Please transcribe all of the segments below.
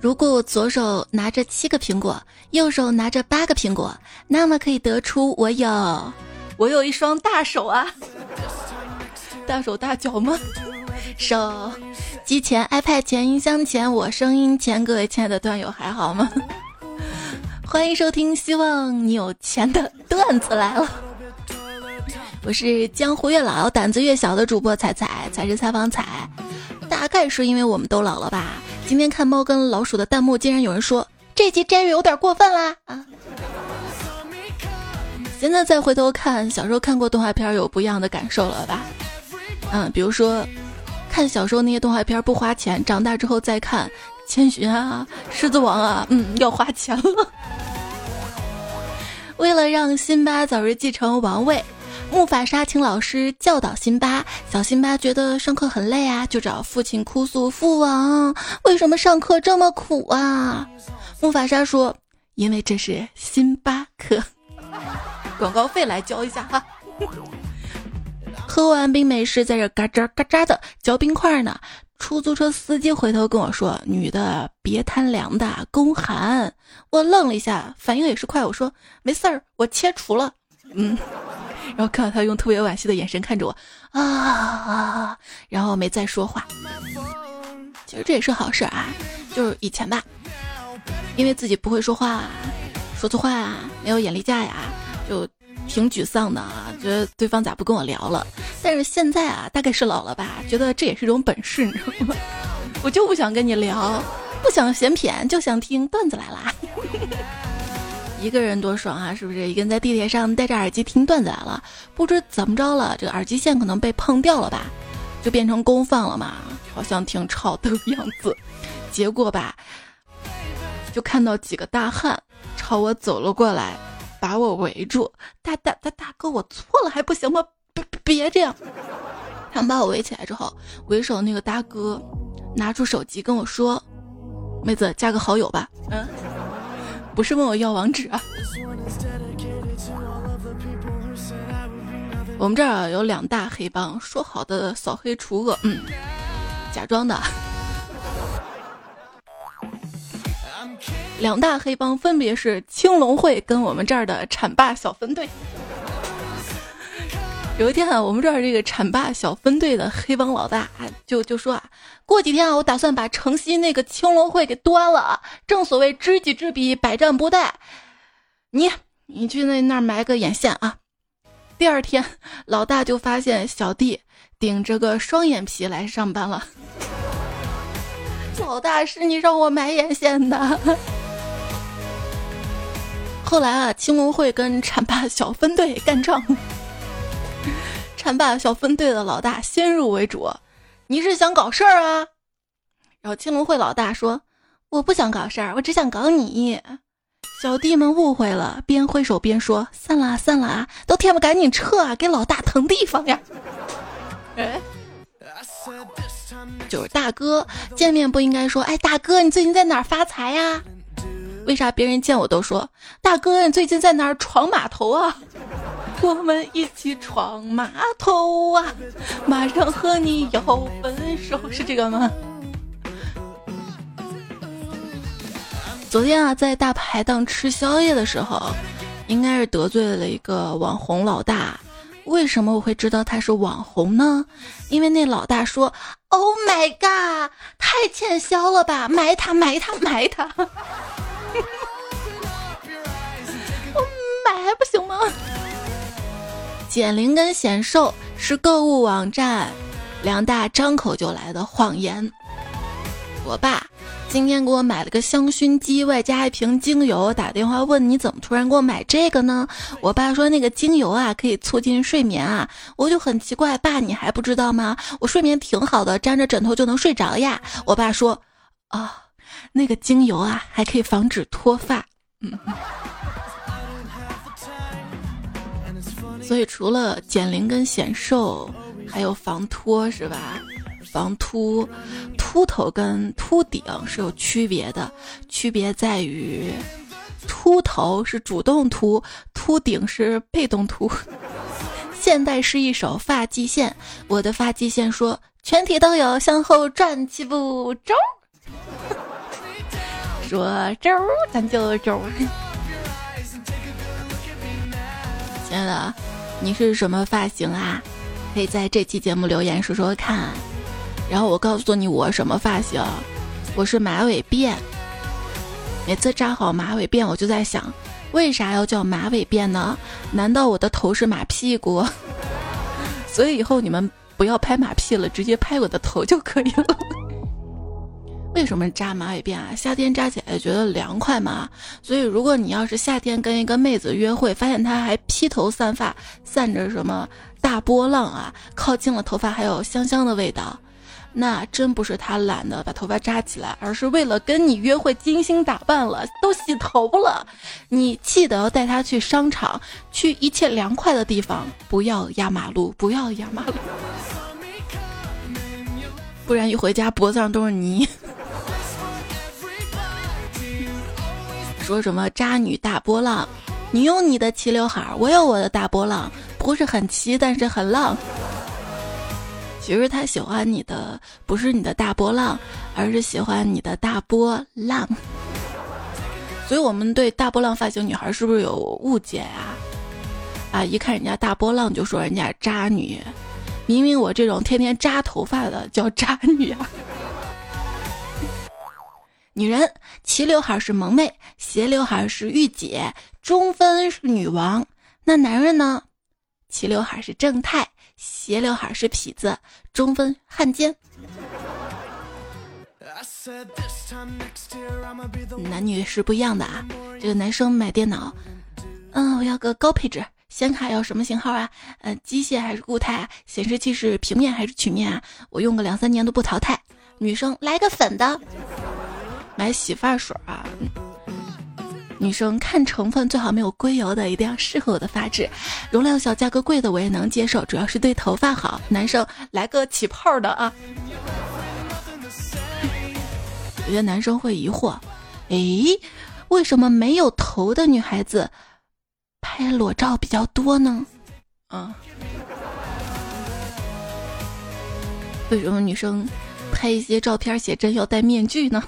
如果我左手拿着七个苹果，右手拿着八个苹果，那么可以得出我有 我有一双大手啊，大手大脚吗？手机前、iPad 前、音箱前、我声音前，各位亲爱的段友还好吗？欢迎收听，希望你有钱的段子来了。我是江湖越老胆子越小的主播彩彩，才是采访彩。大概是因为我们都老了吧。今天看猫跟老鼠的弹幕，竟然有人说这集 Jerry 有点过分啦啊！现在再回头看，小时候看过动画片，有不一样的感受了吧？嗯，比如说看小时候那些动画片不花钱，长大之后再看《千寻》啊、《狮子王》啊，嗯，要花钱了。为了让辛巴早日继承王位。木法沙请老师教导辛巴，小辛巴觉得上课很累啊，就找父亲哭诉：“父王，为什么上课这么苦啊？”木法沙说：“因为这是辛巴课，广告费来交一下哈。”喝完冰美式，在这嘎吱嘎吱的嚼冰块呢。出租车司机回头跟我说：“女的别贪凉的，宫寒。”我愣了一下，反应也是快，我说：“没事儿，我切除了。”嗯。然后看到他用特别惋惜的眼神看着我，啊，然后没再说话。其实这也是好事啊，就是以前吧，因为自己不会说话，说错话啊，没有眼力价呀，就挺沮丧的啊，觉得对方咋不跟我聊了。但是现在啊，大概是老了吧，觉得这也是一种本事，你知道吗？我就不想跟你聊，不想闲谝，就想听段子来啦。一个人多爽啊，是不是？一个人在地铁上戴着耳机听段子来了，不知怎么着了，这个耳机线可能被碰掉了吧，就变成公放了嘛，好像挺吵的样子。结果吧，就看到几个大汉朝我走了过来，把我围住。大大大大哥，我错了还不行吗？别别这样！他们把我围起来之后，为首那个大哥拿出手机跟我说：“妹子，加个好友吧。”嗯。不是问我要网址啊！我们这儿有两大黑帮，说好的扫黑除恶，嗯，假装的。两大黑帮分别是青龙会跟我们这儿的浐灞小分队。有一天啊，我们这儿这个浐灞小分队的黑帮老大就就说啊，过几天啊，我打算把城西那个青龙会给端了。正所谓知己知彼，百战不殆。你你去那那儿埋个眼线啊。第二天，老大就发现小弟顶着个双眼皮来上班了。老大是你让我埋眼线的。后来啊，青龙会跟浐灞小分队干仗。浐灞小分队的老大先入为主，你是想搞事儿啊？然后青龙会老大说：“我不想搞事儿，我只想搞你。”小弟们误会了，边挥手边说：“散了，散了啊！都天不赶紧撤啊，给老大腾地方呀！”哎，就是大哥见面不应该说：“哎，大哥，你最近在哪儿发财呀？”为啥别人见我都说：“大哥，你最近在哪儿闯码头啊？” 我们一起闯码头啊！马上和你要分手，是这个吗？昨天啊，在大排档吃宵夜的时候，应该是得罪了一个网红老大。为什么我会知道他是网红呢？因为那老大说：“Oh my god，太欠削了吧，埋他，埋他，埋他！”买还不行吗？减龄跟显瘦是购物网站两大张口就来的谎言。我爸今天给我买了个香薰机，外加一瓶精油，打电话问你怎么突然给我买这个呢？我爸说那个精油啊可以促进睡眠啊，我就很奇怪，爸你还不知道吗？我睡眠挺好的，沾着枕头就能睡着呀。我爸说，啊，那个精油啊还可以防止脱发。嗯。所以除了减龄跟显瘦，还有防脱是吧？防秃，秃头跟秃顶是有区别的，区别在于，秃头是主动秃，秃顶是被动秃。现代是一首发际线，我的发际线说全体都有向后转七步，中。说周咱就周。亲爱的，你是什么发型啊？可以在这期节目留言说说看。然后我告诉你我什么发型，我是马尾辫。每次扎好马尾辫，我就在想，为啥要叫马尾辫呢？难道我的头是马屁股？所以以后你们不要拍马屁了，直接拍我的头就可以了。为什么扎马尾辫啊？夏天扎起来觉得凉快嘛。所以如果你要是夏天跟一个妹子约会，发现她还披头散发，散着什么大波浪啊，靠近了头发还有香香的味道。那真不是他懒得把头发扎起来，而是为了跟你约会精心打扮了，都洗头了。你记得要带她去商场，去一切凉快的地方，不要压马路，不要压马路，不然一回家脖子上都是泥。说什么渣女大波浪？你有你的齐刘海，我有我的大波浪，不是很齐，但是很浪。其实他喜欢你的不是你的大波浪，而是喜欢你的大波浪。所以我们对大波浪发型女孩是不是有误解啊？啊，一看人家大波浪就说人家渣女，明明我这种天天扎头发的叫渣女啊。女人齐刘海是萌妹，斜刘海是御姐，中分是女王。那男人呢？齐刘海是正太。斜刘海是痞子，中分汉奸。男女是不一样的啊！这个男生买电脑，嗯，我要个高配置，显卡要什么型号啊？呃，机械还是固态啊？显示器是平面还是曲面啊？我用个两三年都不淘汰。女生来个粉的，买洗发水啊。女生看成分最好没有硅油的，一定要适合我的发质。容量小、价格贵的我也能接受，主要是对头发好。男生来个起泡的啊！有些男生会疑惑，诶，为什么没有头的女孩子拍裸照比较多呢？嗯，为什么女生拍一些照片写真要戴面具呢？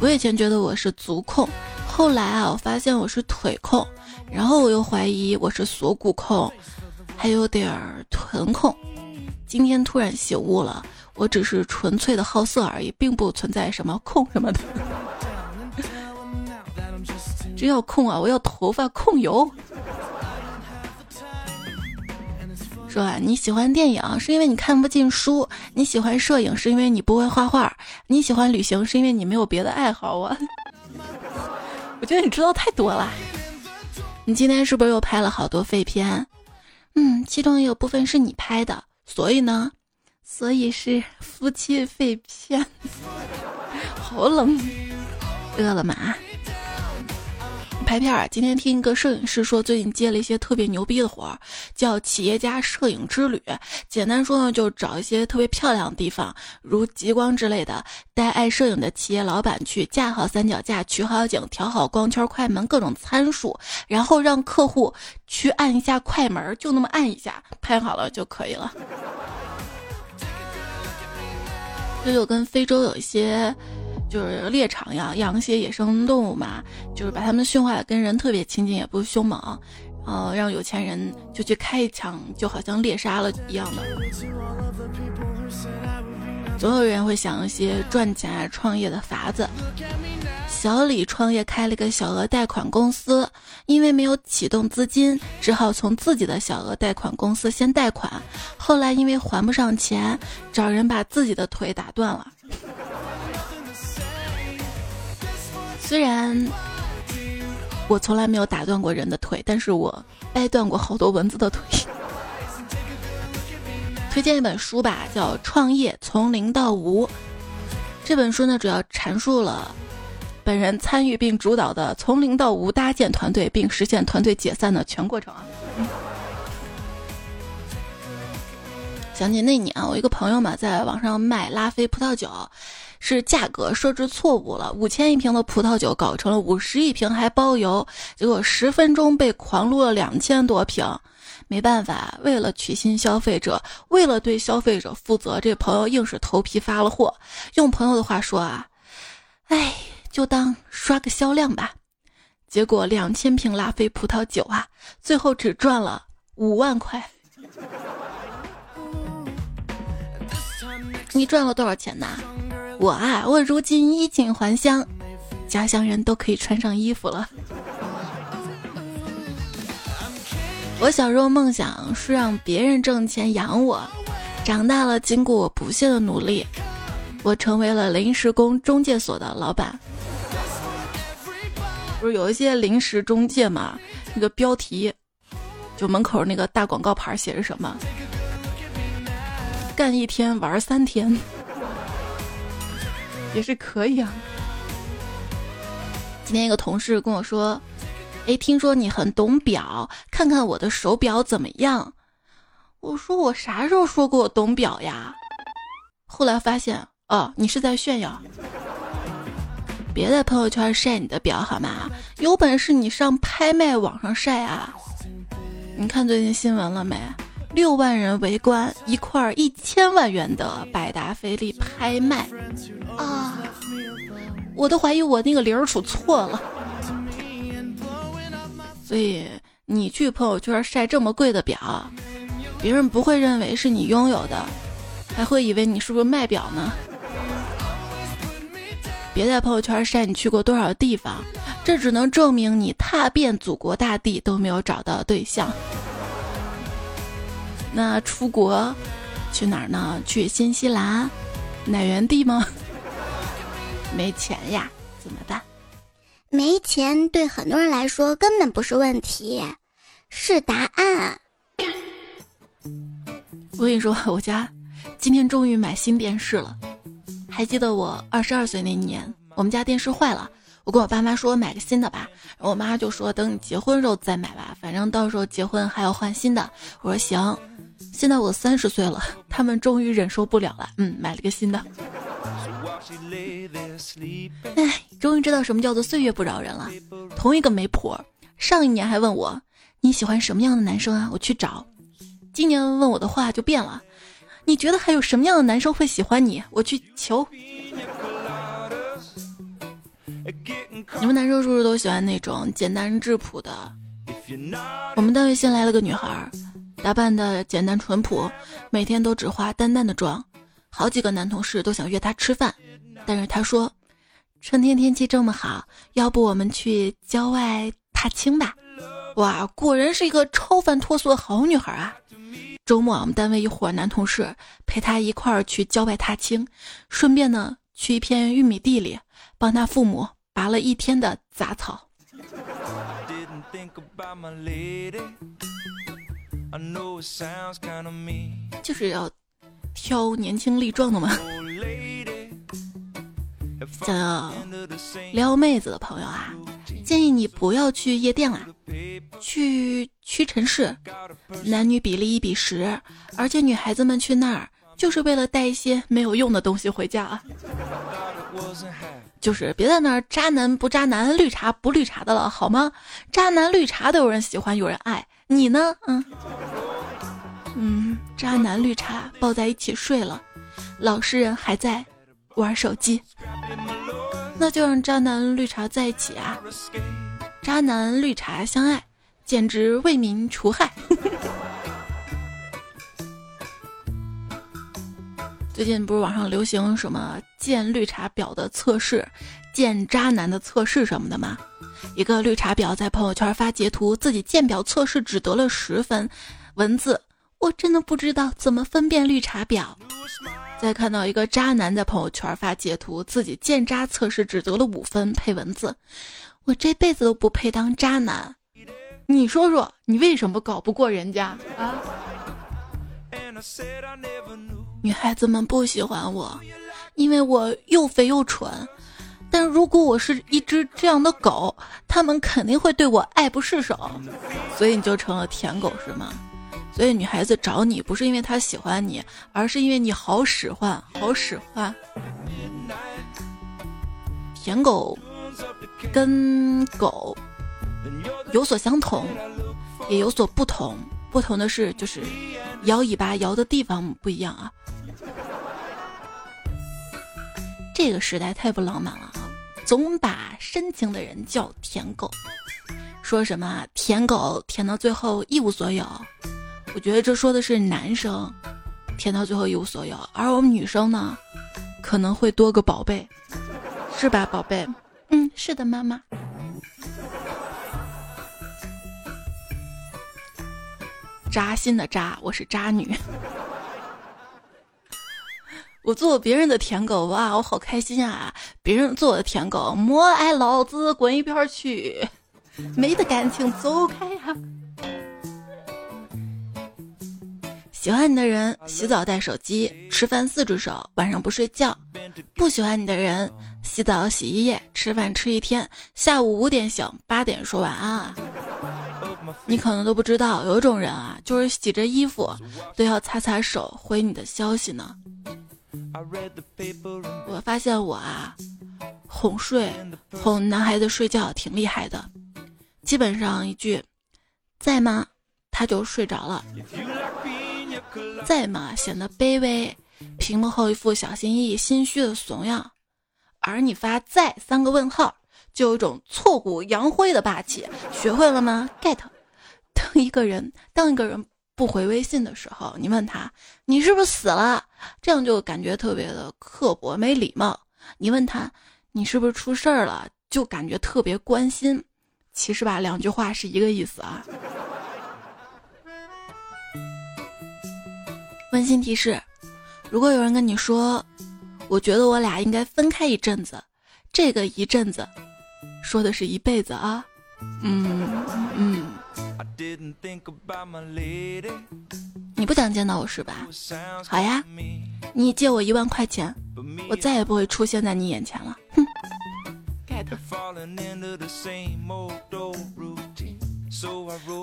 我以前觉得我是足控，后来啊，我发现我是腿控，然后我又怀疑我是锁骨控，还有点儿臀控。今天突然醒悟了，我只是纯粹的好色而已，并不存在什么控什么的。真要控啊！我要头发控油。说啊，你喜欢电影是因为你看不进书；你喜欢摄影是因为你不会画画；你喜欢旅行是因为你没有别的爱好啊。我觉得你知道太多了。你今天是不是又拍了好多废片？嗯，其中也有部分是你拍的，所以呢，所以是夫妻废片。好冷，饿了吗？拍片儿，今天听一个摄影师说，最近接了一些特别牛逼的活儿，叫企业家摄影之旅。简单说呢，就找一些特别漂亮的地方，如极光之类的，带爱摄影的企业老板去架好三脚架，取好景，调好光圈、快门各种参数，然后让客户去按一下快门，就那么按一下，拍好了就可以了。这就跟非洲有一些。就是猎场呀，养一些野生动物嘛，就是把它们驯化的跟人特别亲近，也不凶猛，然后让有钱人就去开一枪，就好像猎杀了一样的。总有人会想一些赚钱创业的法子。小李创业开了个小额贷款公司，因为没有启动资金，只好从自己的小额贷款公司先贷款，后来因为还不上钱，找人把自己的腿打断了。虽然我从来没有打断过人的腿，但是我掰断过好多蚊子的腿。推荐一本书吧，叫《创业从零到无》。这本书呢，主要阐述了本人参与并主导的从零到无搭建团队并实现团队解散的全过程啊。想起那年啊，我一个朋友嘛，在网上卖拉菲葡萄酒。是价格设置错误了，五千一瓶的葡萄酒搞成了五十一瓶还包邮，结果十分钟被狂撸了两千多瓶。没办法，为了取信消费者，为了对消费者负责，这朋友硬是头皮发了货。用朋友的话说啊，哎，就当刷个销量吧。结果两千瓶拉菲葡萄酒啊，最后只赚了五万块。你赚了多少钱呢？我啊，我如今衣锦还乡，家乡人都可以穿上衣服了。我小时候梦想是让别人挣钱养我，长大了经过我不懈的努力，我成为了临时工中介所的老板。不是有一些临时中介嘛？那个标题，就门口那个大广告牌写着什么？干一天玩三天，也是可以啊。今天一个同事跟我说。哎，听说你很懂表，看看我的手表怎么样？我说我啥时候说过我懂表呀？后来发现，哦，你是在炫耀。别在朋友圈晒你的表好吗？有本事你上拍卖网上晒啊！你看最近新闻了没？六万人围观一块一千万元的百达翡丽拍卖啊！我都怀疑我那个零数错了。所以你去朋友圈晒这么贵的表，别人不会认为是你拥有的，还会以为你是不是卖表呢？别在朋友圈晒你去过多少地方，这只能证明你踏遍祖国大地都没有找到对象。那出国去哪儿呢？去新西兰，奶源地吗？没钱呀，怎么办？没钱对很多人来说根本不是问题，是答案。我跟你说，我家今天终于买新电视了。还记得我二十二岁那年，我们家电视坏了，我跟我爸妈说买个新的吧，我妈就说等你结婚时候再买吧，反正到时候结婚还要换新的。我说行。现在我三十岁了，他们终于忍受不了了，嗯，买了个新的。哎，终于知道什么叫做岁月不饶人了。同一个媒婆，上一年还问我你喜欢什么样的男生啊？我去找。今年问我的话就变了，你觉得还有什么样的男生会喜欢你？我去求。你们男生是不是都喜欢那种简单质朴的？我们单位新来了个女孩，打扮的简单淳朴，每天都只化淡淡的妆。好几个男同事都想约她吃饭，但是她说：“春天天气这么好，要不我们去郊外踏青吧？”哇，果然是一个超凡脱俗的好女孩啊！周末我们单位一伙男同事陪她一块儿去郊外踏青，顺便呢去一片玉米地里帮她父母拔了一天的杂草。就是要。挑年轻力壮的嘛？想要撩妹子的朋友啊，建议你不要去夜店啦，去屈臣氏，男女比例一比十，而且女孩子们去那儿就是为了带一些没有用的东西回家啊。就是别在那儿渣男不渣男，绿茶不绿茶的了，好吗？渣男绿茶都有人喜欢，有人爱你呢，嗯。嗯，渣男绿茶抱在一起睡了，老实人还在玩手机，那就让渣男绿茶在一起啊！渣男绿茶相爱，简直为民除害。最近不是网上流行什么见绿茶婊的测试、见渣男的测试什么的吗？一个绿茶婊在朋友圈发截图，自己鉴表测试只得了十分，文字。我真的不知道怎么分辨绿茶婊。再看到一个渣男在朋友圈发截图，自己见渣测试只得了五分，配文字：我这辈子都不配当渣男。你说说，你为什么搞不过人家啊？女孩子们不喜欢我，因为我又肥又蠢。但如果我是一只这样的狗，他们肯定会对我爱不释手。所以你就成了舔狗是吗？所以女孩子找你不是因为她喜欢你，而是因为你好使唤，好使唤。舔狗跟狗有所相同，也有所不同。不同的是，就是摇尾巴摇的地方不一样啊。这个时代太不浪漫了啊！总把深情的人叫舔狗，说什么舔狗舔到最后一无所有。我觉得这说的是男生舔到最后一无所有，而我们女生呢，可能会多个宝贝，是吧，宝贝？嗯，是的，妈妈。扎心的扎，我是渣女。我做别人的舔狗哇，我好开心啊！别人做我的舔狗，莫爱老子滚一边去！没的感情走开呀！喜欢你的人洗澡带手机，吃饭四只手，晚上不睡觉；不喜欢你的人洗澡洗一夜，吃饭吃一天，下午五点醒，八点说晚安！你可能都不知道，有一种人啊，就是洗着衣服都要擦擦手回你的消息呢。我发现我啊，哄睡哄男孩子睡觉挺厉害的，基本上一句“在吗”，他就睡着了。在吗？显得卑微，屏幕后一副小心翼翼、心虚的怂样，而你发“在”三个问号，就有一种挫骨扬灰的霸气。学会了吗？get。当一个人，当一个人。不回微信的时候，你问他你是不是死了，这样就感觉特别的刻薄没礼貌。你问他你是不是出事儿了，就感觉特别关心。其实吧，两句话是一个意思啊。温馨提示：如果有人跟你说，我觉得我俩应该分开一阵子，这个一阵子，说的是一辈子啊。嗯嗯。你不想见到我是吧？好呀，你借我一万块钱，我再也不会出现在你眼前了。哼，get。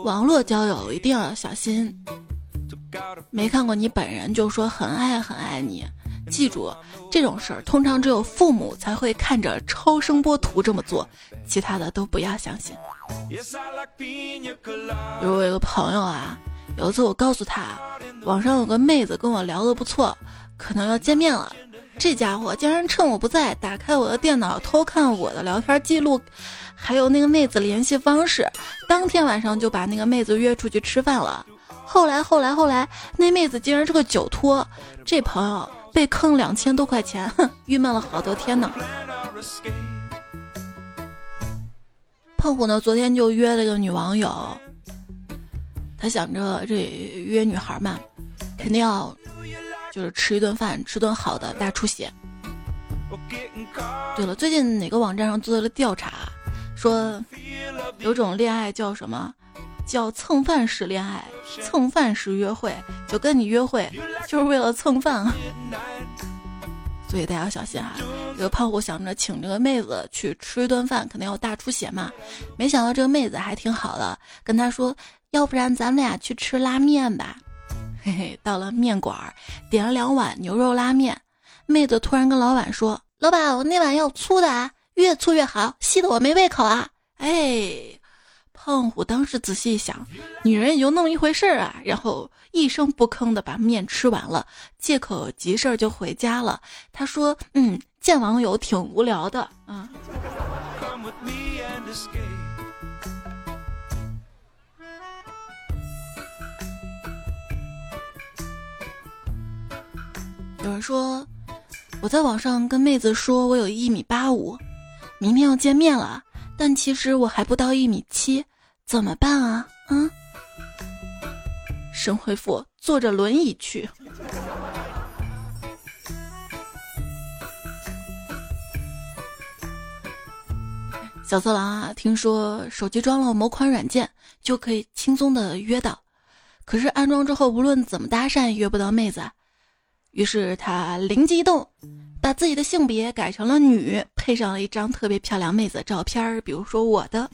网络交友一定要小心，没看过你本人就说很爱很爱你。记住这种事儿，通常只有父母才会看着超声波图这么做，其他的都不要相信。比如我有个朋友啊，有一次我告诉他，网上有个妹子跟我聊得不错，可能要见面了。这家伙竟然趁我不在，打开我的电脑偷看我的聊天记录，还有那个妹子联系方式。当天晚上就把那个妹子约出去吃饭了。后来后来后来，那妹子竟然是个酒托，这朋友。被坑两千多块钱，郁闷了好多天呢。胖虎呢，昨天就约了个女网友，他想着这约女孩嘛，肯定要就是吃一顿饭，吃顿好的，大出血。对了，最近哪个网站上做了调查，说有种恋爱叫什么？叫蹭饭式恋爱，蹭饭式约会，就跟你约会就是为了蹭饭啊！所以大家要小心啊！这个胖虎想着请这个妹子去吃一顿饭，肯定要大出血嘛。没想到这个妹子还挺好的，跟他说：“要不然咱们俩去吃拉面吧。”嘿嘿，到了面馆，点了两碗牛肉拉面。妹子突然跟老板说：“老板，我那碗要粗的啊，越粗越好，细的我没胃口啊。”哎。胖虎当时仔细想，女人也就那么一回事儿啊，然后一声不吭的把面吃完了，借口急事儿就回家了。他说：“嗯，见网友挺无聊的啊。”有人说，我在网上跟妹子说我有一米八五，明天要见面了，但其实我还不到一米七。怎么办啊？嗯，神回复：坐着轮椅去。小色狼啊，听说手机装了某款软件就可以轻松的约到，可是安装之后无论怎么搭讪约不到妹子，于是他灵机一动，把自己的性别改成了女，配上了一张特别漂亮妹子的照片，比如说我的。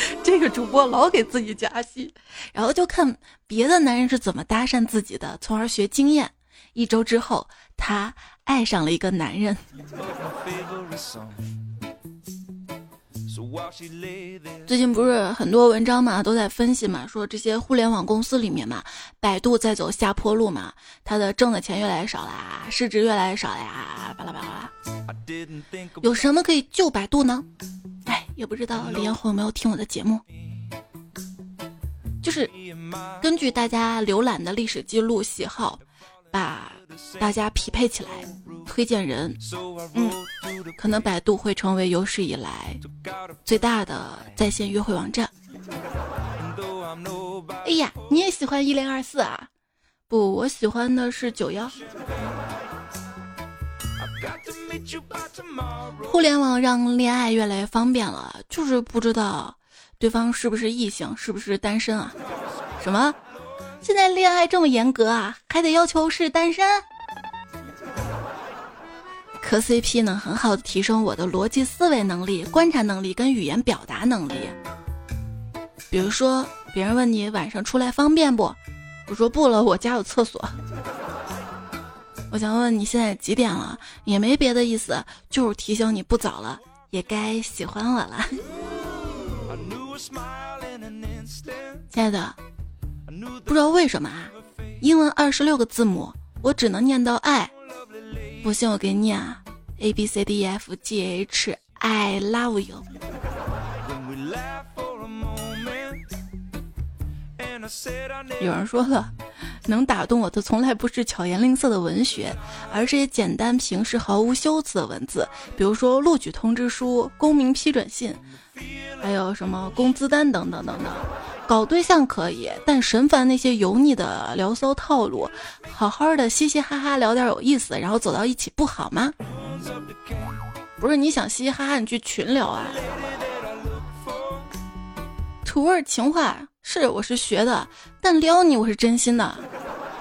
这个主播老给自己加戏，然后就看别的男人是怎么搭讪自己的，从而学经验。一周之后，他爱上了一个男人。最近不是很多文章嘛，都在分析嘛，说这些互联网公司里面嘛，百度在走下坡路嘛，它的挣的钱越来越少啦，市值越来越少呀，巴拉巴拉。有什么可以救百度呢？哎，也不知道李彦宏有没有听我的节目。就是根据大家浏览的历史记录、喜好，把大家匹配起来，推荐人。嗯，可能百度会成为有史以来最大的在线约会网站。哎呀，你也喜欢一零二四啊？不，我喜欢的是九幺。互联网让恋爱越来越方便了，就是不知道对方是不是异性，是不是单身啊？什么？现在恋爱这么严格啊？还得要求是单身？磕 CP 能很好的提升我的逻辑思维能力、观察能力跟语言表达能力。比如说，别人问你晚上出来方便不？我说不了，我家有厕所。我想问你现在几点了？也没别的意思，就是提醒你不早了，也该喜欢我了。亲爱的，不知道为什么啊，英文二十六个字母，我只能念到爱。不信我给你念啊，A B C D E F G H，I love you。有人说了，能打动我的从来不是巧言令色的文学，而是些简单平实、毫无修辞的文字。比如说录取通知书、公民批准信，还有什么工资单等等等等。搞对象可以，但神烦那些油腻的聊骚套路。好好的嘻嘻哈哈聊点有意思，然后走到一起不好吗？不是你想嘻嘻哈哈，你去群聊啊。土味情话。是，我是学的，但撩你我是真心的。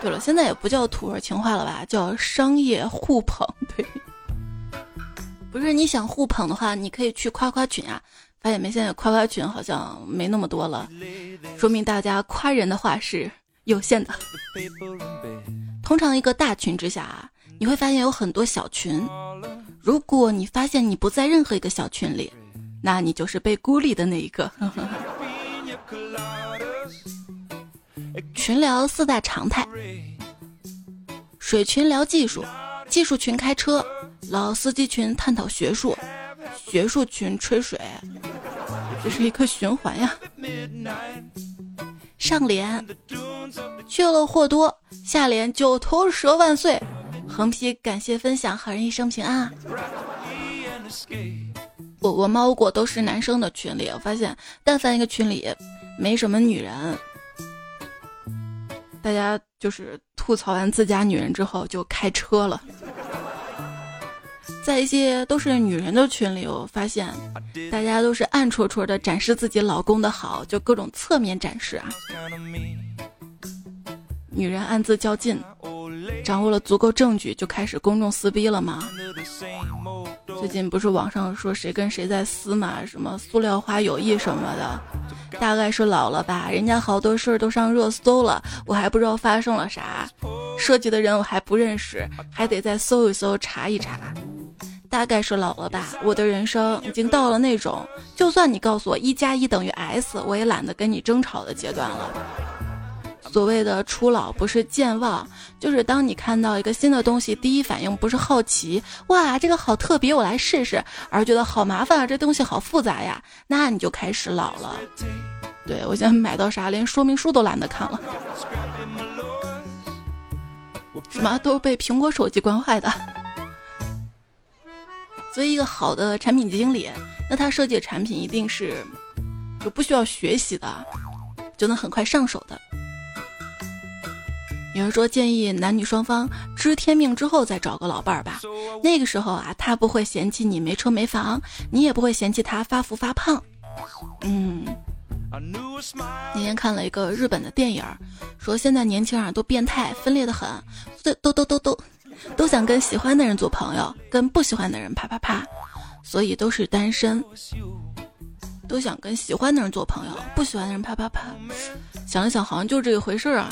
对了，现在也不叫土味情话了吧，叫商业互捧。对，不是你想互捧的话，你可以去夸夸群啊。发现没？现在夸夸群好像没那么多了，说明大家夸人的话是有限的。通常一个大群之下啊，你会发现有很多小群。如果你发现你不在任何一个小群里，那你就是被孤立的那一个。群聊四大常态：水群聊技术，技术群开车，老司机群探讨学术，学术群吹水。这是一个循环呀。上联去了货多，下联九头蛇万岁，横批感谢分享，好人一生平安。我我猫过都是男生的群里，我发现但凡一个群里没什么女人。大家就是吐槽完自家女人之后就开车了，在一些都是女人的群里，我发现大家都是暗戳戳的展示自己老公的好，就各种侧面展示啊。女人暗自较劲，掌握了足够证据就开始公众撕逼了吗？最近不是网上说谁跟谁在撕嘛，什么塑料花友谊什么的。大概是老了吧，人家好多事儿都上热搜了，我还不知道发生了啥，涉及的人我还不认识，还得再搜一搜查一查。大概是老了吧，我的人生已经到了那种，就算你告诉我一加一等于 S，我也懒得跟你争吵的阶段了。所谓的初老不是健忘，就是当你看到一个新的东西，第一反应不是好奇，哇，这个好特别，我来试试，而觉得好麻烦啊，这东西好复杂呀，那你就开始老了。对我现在买到啥，连说明书都懒得看了。什么都是被苹果手机惯坏的。作为一个好的产品经理，那他设计的产品一定是就不需要学习的，就能很快上手的。有人说建议男女双方知天命之后再找个老伴儿吧，那个时候啊，他不会嫌弃你没车没房，你也不会嫌弃他发福发胖。嗯，那天看了一个日本的电影，说现在年轻人都变态分裂的很，都都都都都都想跟喜欢的人做朋友，跟不喜欢的人啪啪啪，所以都是单身。都想跟喜欢的人做朋友，不喜欢的人啪啪啪。想了想，好像就是这个回事儿啊。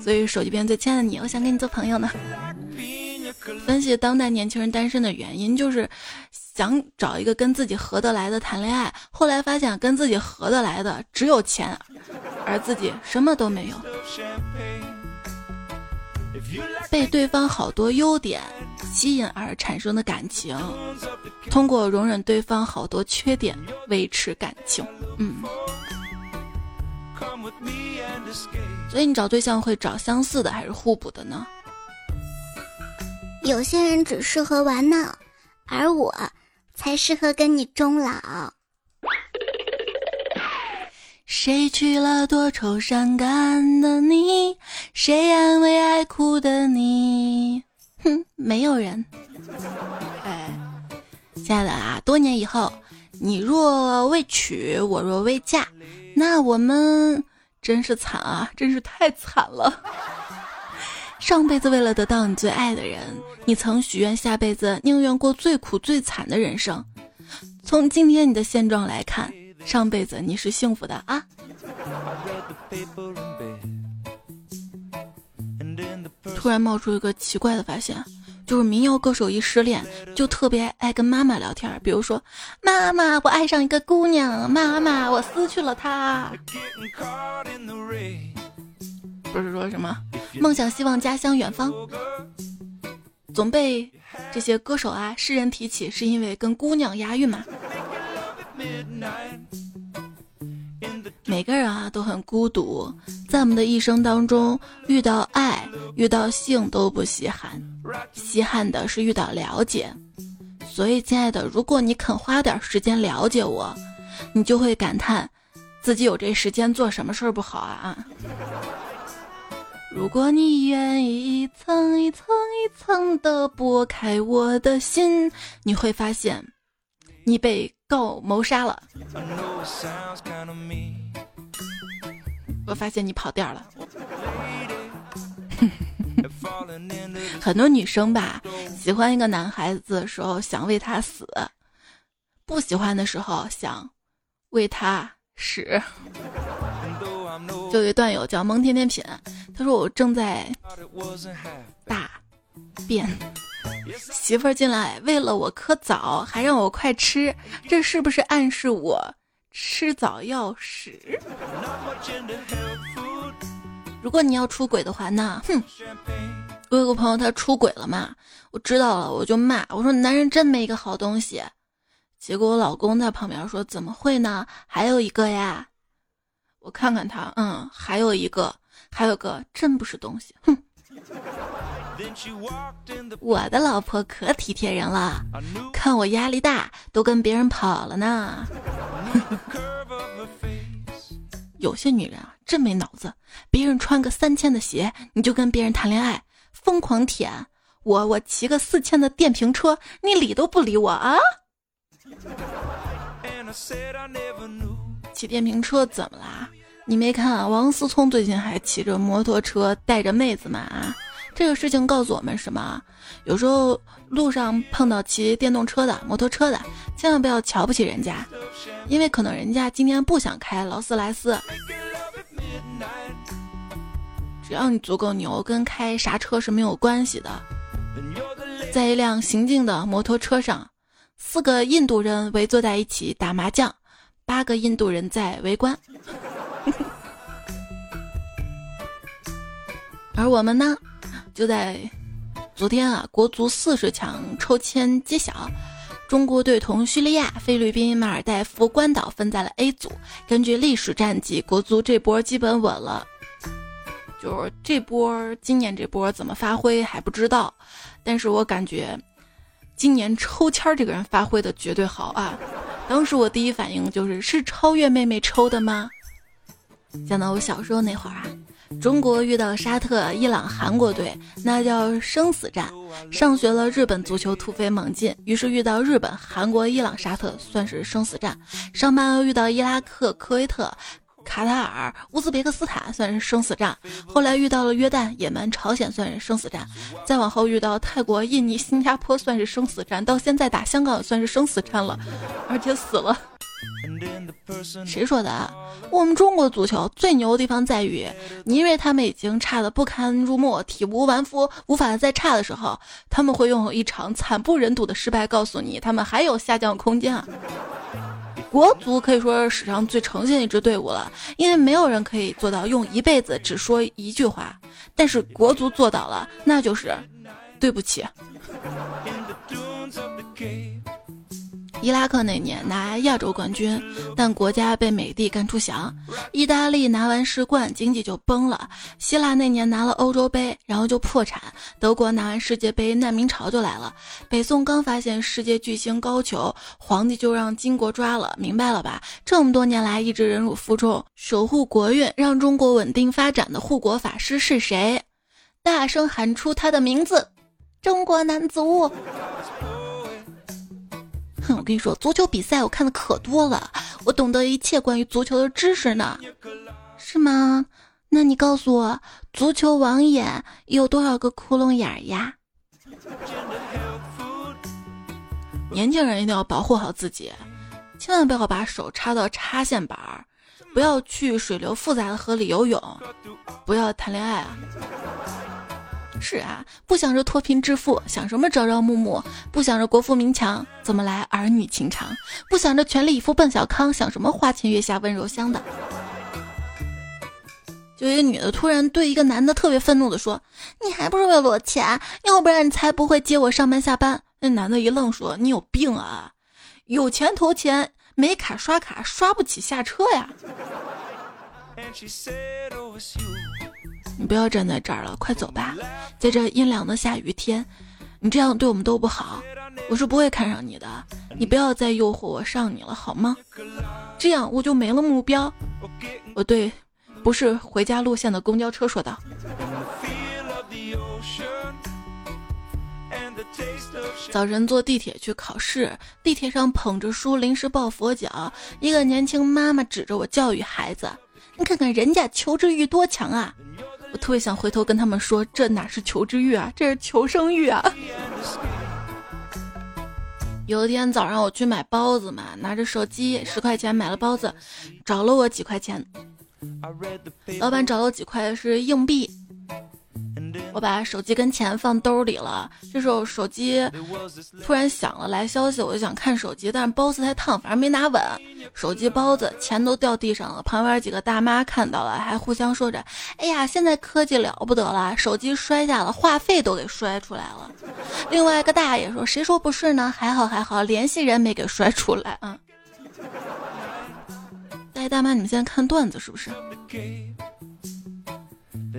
所以手机边最亲爱的你，我想跟你做朋友呢。分析当代年轻人单身的原因，就是想找一个跟自己合得来的谈恋爱，后来发现跟自己合得来的只有钱，而自己什么都没有。被对方好多优点吸引而产生的感情，通过容忍对方好多缺点维持感情。嗯，所以你找对象会找相似的还是互补的呢？有些人只适合玩闹，而我才适合跟你终老。谁娶了多愁善感的你？谁安慰爱哭的你？哼，没有人。哎，亲爱的啊，多年以后，你若未娶，我若未嫁，那我们真是惨啊，真是太惨了。上辈子为了得到你最爱的人，你曾许愿下辈子宁愿过最苦最惨的人生。从今天你的现状来看。上辈子你是幸福的啊！突然冒出一个奇怪的发现，就是民谣歌手一失恋就特别爱跟妈妈聊天，比如说：“妈妈，我爱上一个姑娘。”“妈妈，我失去了她。”不是说什么梦想、希望、家乡、远方，总被这些歌手啊、诗人提起，是因为跟姑娘押韵嘛？每个人啊都很孤独，在我们的一生当中，遇到爱、遇到性都不稀罕，稀罕的是遇到了解。所以，亲爱的，如果你肯花点时间了解我，你就会感叹自己有这时间做什么事儿不好啊！如果你愿意一层一层一层的剥开我的心，你会发现，你被。告谋杀了，我发现你跑调了。很多女生吧，喜欢一个男孩子的时候想为他死，不喜欢的时候想为他死。就有一段友叫蒙天天品，他说我正在大变。媳妇儿进来喂了我颗枣，还让我快吃，这是不是暗示我吃枣要屎？如果你要出轨的话，那哼，我有个朋友他出轨了嘛，我知道了我就骂，我说男人真没一个好东西。结果我老公在旁边说怎么会呢？还有一个呀，我看看他，嗯，还有一个，还有个真不是东西，哼。我的老婆可体贴人了，看我压力大都跟别人跑了呢。有些女人啊，真没脑子，别人穿个三千的鞋，你就跟别人谈恋爱，疯狂舔我。我骑个四千的电瓶车，你理都不理我啊！骑电瓶车怎么啦？你没看王思聪最近还骑着摩托车带着妹子吗？这个事情告诉我们什么？有时候路上碰到骑电动车的、摩托车的，千万不要瞧不起人家，因为可能人家今天不想开劳斯莱斯。只要你足够牛，跟开啥车是没有关系的。在一辆行进的摩托车上，四个印度人围坐在一起打麻将，八个印度人在围观。而我们呢？就在昨天啊，国足四十强抽签揭晓，中国队同叙利亚、菲律宾、马尔代夫、关岛分在了 A 组。根据历史战绩，国足这波基本稳了。就是这波，今年这波怎么发挥还不知道，但是我感觉今年抽签这个人发挥的绝对好啊！当时我第一反应就是，是超越妹妹抽的吗？想到我小时候那会儿啊。中国遇到沙特、伊朗、韩国队，那叫生死战。上学了，日本足球突飞猛进，于是遇到日本、韩国、伊朗、沙特，算是生死战。上班又遇到伊拉克、科威特、卡塔尔、乌兹别克斯坦，算是生死战。后来遇到了约旦、也门、朝鲜，算是生死战。再往后遇到泰国、印尼、新加坡，算是生死战。到现在打香港，算是生死战了，而且死了。谁说的？我们中国足球最牛的地方在于，你以为他们已经差的不堪入目、体无完肤、无法再差的时候，他们会用一场惨不忍睹的失败告诉你，他们还有下降空间啊！国足可以说是史上最诚信的一支队伍了，因为没有人可以做到用一辈子只说一句话，但是国足做到了，那就是对不起。伊拉克那年拿亚洲冠军，但国家被美帝赶出翔。意大利拿完世冠，经济就崩了。希腊那年拿了欧洲杯，然后就破产。德国拿完世界杯，难民潮就来了。北宋刚发现世界巨星高俅，皇帝就让金国抓了。明白了吧？这么多年来一直忍辱负重，守护国运，让中国稳定发展的护国法师是谁？大声喊出他的名字：中国男足。哼，我跟你说，足球比赛我看的可多了，我懂得一切关于足球的知识呢，是吗？那你告诉我，足球网眼有多少个窟窿眼儿呀？年轻人一定要保护好自己，千万不要把手插到插线板儿，不要去水流复杂的河里游泳，不要谈恋爱啊。是啊，不想着脱贫致富，想什么朝朝暮暮；不想着国富民强，怎么来儿女情长？不想着全力以赴奔小康，想什么花前月下温柔乡的？就一个女的突然对一个男的特别愤怒的说：“你还不是为了我钱？要不然你才不会接我上班下班。”那男的一愣说：“你有病啊！有钱投钱，没卡刷卡刷不起下车呀。”你不要站在这儿了，快走吧！在这阴凉的下雨天，你这样对我们都不好，我是不会看上你的。你不要再诱惑我上你了，好吗？这样我就没了目标。我对，不是回家路线的公交车说道。早晨坐地铁去考试，地铁上捧着书临时抱佛脚，一个年轻妈妈指着我教育孩子：“你看看人家求知欲多强啊！”我特别想回头跟他们说，这哪是求知欲啊，这是求生欲啊！有一天早上我去买包子嘛，拿着手机十块钱买了包子，找了我几块钱，老板找了几块是硬币。我把手机跟钱放兜里了，这时候手机突然响了，来消息，我就想看手机，但是包子太烫，反正没拿稳，手机、包子、钱都掉地上了。旁边几个大妈看到了，还互相说着：“哎呀，现在科技了不得了，手机摔下了，话费都给摔出来了。”另外一个大爷说：“谁说不是呢？还好还好，联系人没给摔出来啊。”大 爷大妈，你们现在看段子是不是？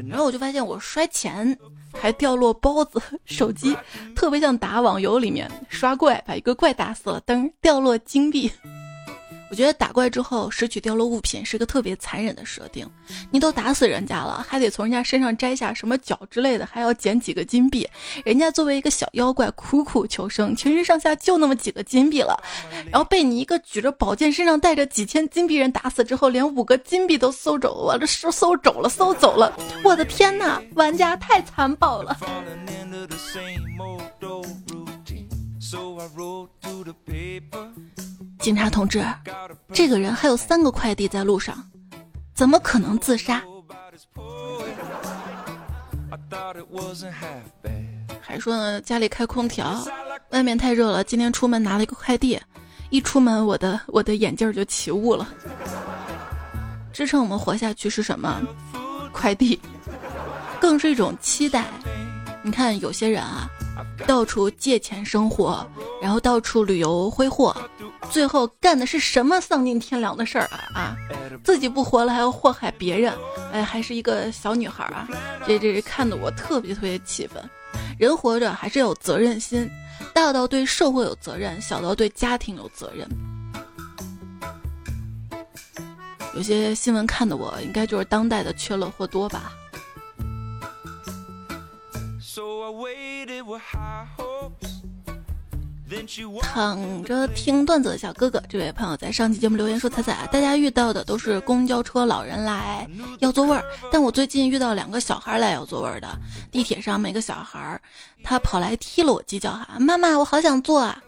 然后我就发现我摔钱还掉落包子，手机特别像打网游里面刷怪，把一个怪打死了，噔掉落金币。我觉得打怪之后拾取掉落物品是个特别残忍的设定，你都打死人家了，还得从人家身上摘下什么角之类的，还要捡几个金币。人家作为一个小妖怪苦苦求生，全身上下就那么几个金币了，然后被你一个举着宝剑、身上带着几千金币人打死之后，连五个金币都搜走了，这收搜走了，搜走了！我的天哪，玩家太残暴了！警察同志，这个人还有三个快递在路上，怎么可能自杀？还说呢，家里开空调，外面太热了。今天出门拿了一个快递，一出门我的我的眼镜就起雾了。支撑我们活下去是什么？快递，更是一种期待。你看有些人啊。到处借钱生活，然后到处旅游挥霍，最后干的是什么丧尽天良的事儿啊啊！自己不活了还要祸害别人，哎，还是一个小女孩啊！这这看得我特别特别气愤。人活着还是有责任心，大到对社会有责任，小到对家庭有责任。有些新闻看的我应该就是当代的缺乐或多吧。躺着听段子的小哥哥，这位朋友在上期节目留言说：“彩彩，大家遇到的都是公交车老人来要座位儿，但我最近遇到两个小孩来要座位儿的。地铁上每个小孩，他跑来踢了我几脚，哈，妈妈，我好想坐啊！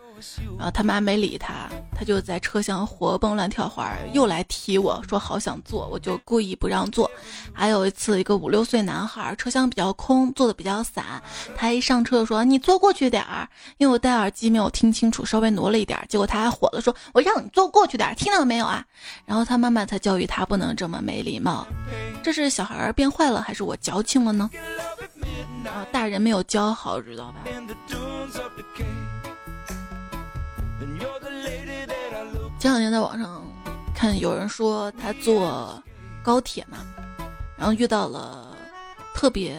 然后他妈没理他，他就在车厢活蹦乱跳，会儿又来踢我说好想坐，我就故意不让坐。还有一次，一个五六岁男孩，车厢比较空，坐的比较散，他一上车就说你坐过去点儿，因为我戴耳机没有听清楚，稍微挪了一点，结果他还火了，说我让你坐过去点儿，听到没有啊？然后他妈妈才教育他不能这么没礼貌。这是小孩变坏了，还是我矫情了呢？啊，大人没有教好，知道吧？前两天在网上看有人说他坐高铁嘛，然后遇到了特别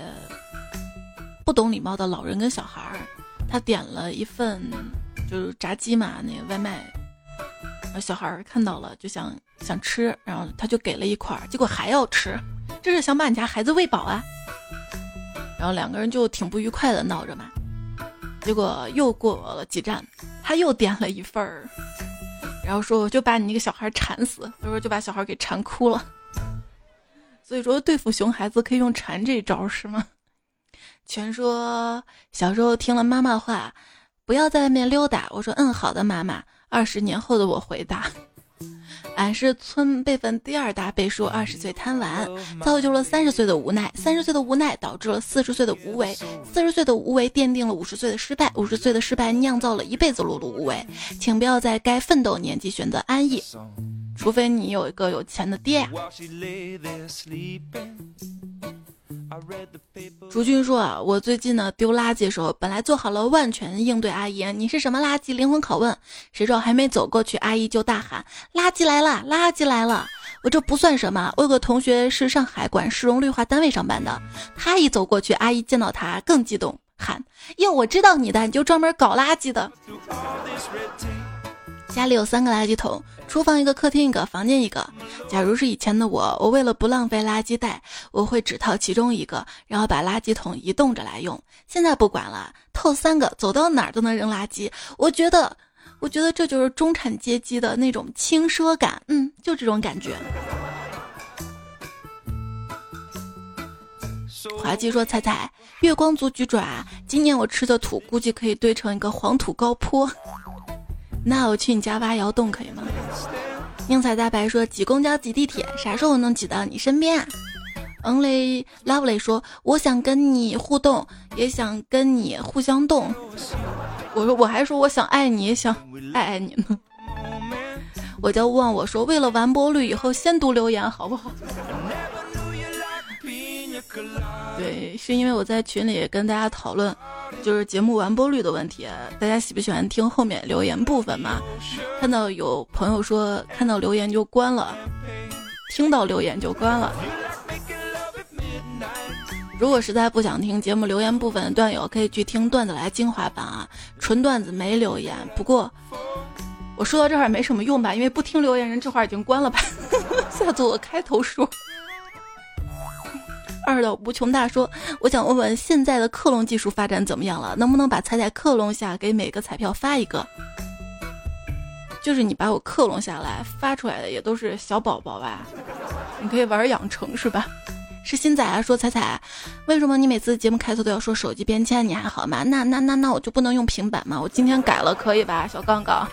不懂礼貌的老人跟小孩儿，他点了一份就是炸鸡嘛那个外卖，然后小孩儿看到了就想想吃，然后他就给了一块儿，结果还要吃，这是想把你家孩子喂饱啊？然后两个人就挺不愉快的闹着嘛，结果又过了几站，他又点了一份儿。然后说我就把你那个小孩馋死，他说就把小孩给馋哭了。所以说对付熊孩子可以用馋这招是吗？全说小时候听了妈妈话，不要在外面溜达。我说嗯好的妈妈。二十年后的我回答。俺是村辈分第二大辈数，二十岁贪玩，造就了三十岁的无奈，三十岁的无奈导致了四十岁的无为，四十岁的无为奠定了五十岁的失败，五十岁的失败酿造了一辈子碌碌无为。请不要在该奋斗年纪选择安逸，除非你有一个有钱的爹。竹君说啊，我最近呢丢垃圾的时候，本来做好了万全应对，阿姨你是什么垃圾？灵魂拷问，谁知道还没走过去，阿姨就大喊垃圾来了，垃圾来了！我这不算什么，我有个同学是上海管市容绿化单位上班的，他一走过去，阿姨见到他更激动，喊哟，我知道你的，你就专门搞垃圾的。家里有三个垃圾桶，厨房一个，客厅一个，房间一个。假如是以前的我，我为了不浪费垃圾袋，我会只套其中一个，然后把垃圾桶移动着来用。现在不管了，套三个，走到哪儿都能扔垃圾。我觉得，我觉得这就是中产阶级的那种轻奢感。嗯，就这种感觉。滑稽说：“彩彩，月光族举爪，今年我吃的土估计可以堆成一个黄土高坡。”那我去你家挖窑洞可以吗？宁采大白说挤公交挤地铁，啥时候能挤到你身边啊？Only Lovely 说我想跟你互动，也想跟你互相动。我说我还说我想爱你，想爱爱你呢。我叫忘我说为了完播率，以后先读留言好不好？对，是因为我在群里跟大家讨论，就是节目完播率的问题，大家喜不喜欢听后面留言部分嘛？看到有朋友说看到留言就关了，听到留言就关了。如果实在不想听节目留言部分的段友，可以去听段子来精华版啊，纯段子没留言。不过我说到这儿没什么用吧，因为不听留言人这会儿已经关了吧？下次我开头说。二的无穷大说：“我想问问，现在的克隆技术发展怎么样了？能不能把彩彩克隆下，给每个彩票发一个？就是你把我克隆下来，发出来的也都是小宝宝吧？你可以玩养成是吧？是新仔啊，说彩彩，为什么你每次节目开头都要说手机变迁？你还好吗？那那那那我就不能用平板吗？我今天改了，可以吧？小杠杠，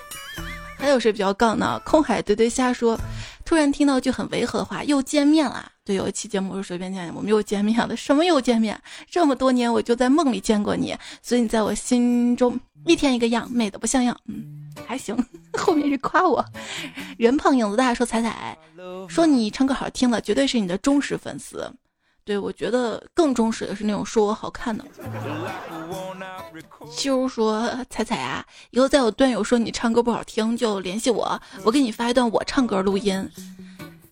还有谁比较杠呢？空海对对瞎说。”突然听到句很违和的话，又见面了。对，有一期节目是随便见，我们又见面了。什么又见面？这么多年我就在梦里见过你，所以你在我心中一天一个样，美的不像样。嗯，还行。后面是夸我，人胖影子大，说彩彩，说你唱歌好听了，绝对是你的忠实粉丝。对，我觉得更忠实的是那种说我好看的。秋说：“彩彩啊，以后再有段友说你唱歌不好听，就联系我，我给你发一段我唱歌录音。”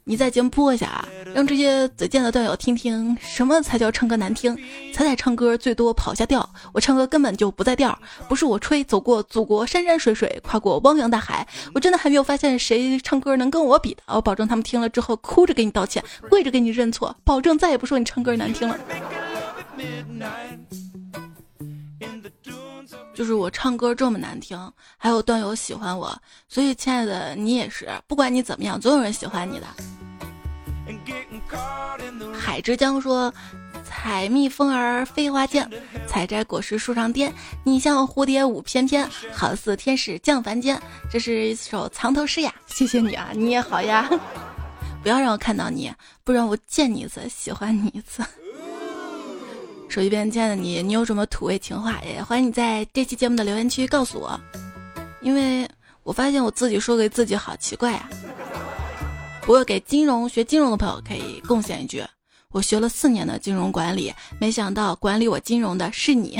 你在节目播一下啊，让这些嘴贱的段友听听什么才叫唱歌难听。彩彩唱歌最多跑下调，我唱歌根本就不在调。不是我吹，走过祖国山山水水，跨过汪洋大海，我真的还没有发现谁唱歌能跟我比的。我保证他们听了之后哭着给你道歉，跪着给你认错，保证再也不说你唱歌难听了。就是我唱歌这么难听，还有段友喜欢我，所以亲爱的你也是，不管你怎么样，总有人喜欢你的。海之江说：“采蜜蜂儿飞花间，采摘果实树上颠。你像蝴蝶舞翩翩，好似天使降凡间。这是一首藏头诗呀，谢谢你啊，你也好呀。不要让我看到你，不然我见你一次喜欢你一次。手机边亲爱的你，你有什么土味情话？也欢迎你在这期节目的留言区告诉我，因为我发现我自己说给自己好奇怪啊。不过给金融学金融的朋友可以贡献一句：我学了四年的金融管理，没想到管理我金融的是你。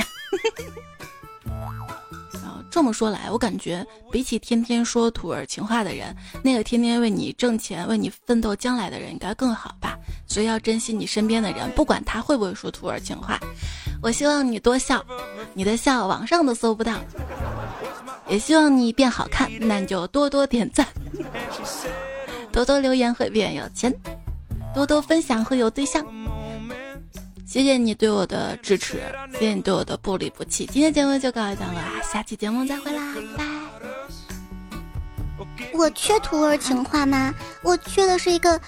这么说来，我感觉比起天天说土味情话的人，那个天天为你挣钱、为你奋斗将来的人应该更好吧？所以要珍惜你身边的人，不管他会不会说土味情话。我希望你多笑，你的笑网上都搜不到。也希望你变好看，那你就多多点赞，多多留言会变有钱，多多分享会有对象。谢谢你对我的支持，谢谢你对我的不离不弃。今天节目就告一段落啦，下期节目再会啦，拜。我缺土味情话吗？我缺的是一个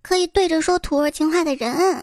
可以对着说土味情话的人。